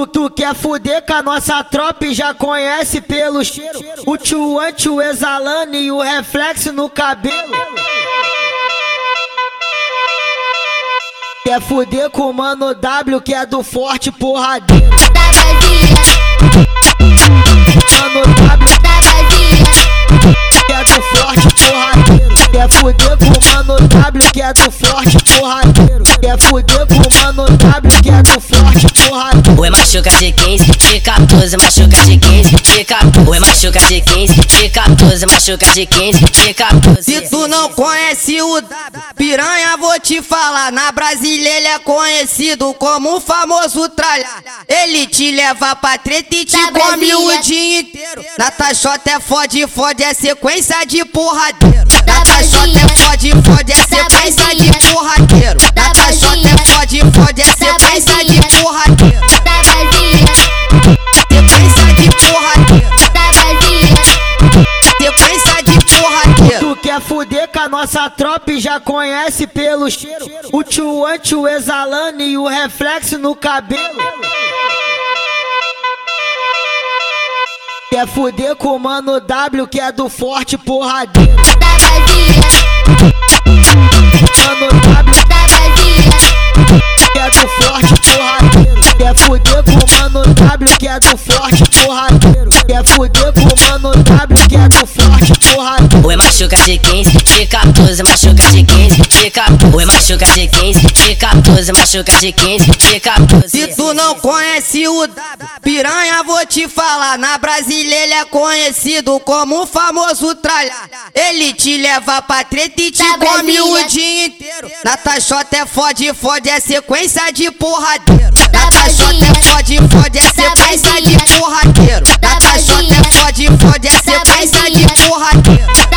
Tu, tu quer fuder com a nossa tropa e já conhece pelo cheiro. O tchuante, o exalando e o reflexo no cabelo. Quer fuder com o mano W que é do forte porradeiro. Mano W que é do forte porradeiro. Quer fuder com o mano W que é do forte porradeiro. Quer fuder com o mano W que é do forte porradeiro. Oi, machuca de 15, de 14, machuca de 15, de 14. Oi, machuca de 15, de 14, machuca de 15, de 14. Se tu não conhece o W, piranha, vou te falar. Na Brasília ele é conhecido como o famoso tralha. Ele te leva pra treta e te Da come Brasília. o dia inteiro. Na Taxota é fode, fode, é sequência de porradeiro. Na Da Taxota é fode, fode, é Da sequência de porradeiro. Quer fuder com a nossa tropa e já conhece pelo cheiro. O tchuante, o exalando e o reflexo no cabelo. Quer fuder com o mano W que é do forte porradeiro. Mano W que é do forte porradeiro. Quer fuder com o mano W que é do forte porradeiro. Quer fuder com o mano W que é do forte porradeiro. Oi, machuca de 15, de 14, machuca de 15, de 14. Oi, machuca de 15, de 14, machuca de 15, de 14. Se tu não conhece o W, piranha, vou te falar. Na Brasília ele é conhecido como o famoso tralha. Ele te leva pra treta e te Da come o Brasília. dia inteiro. Na Taxota é fode, fode, é sequência de porradeiro. Na Taxota é fode, fode, é sequência de porradeiro. Na Taxota é fode, fode, é sequência de porradeiro.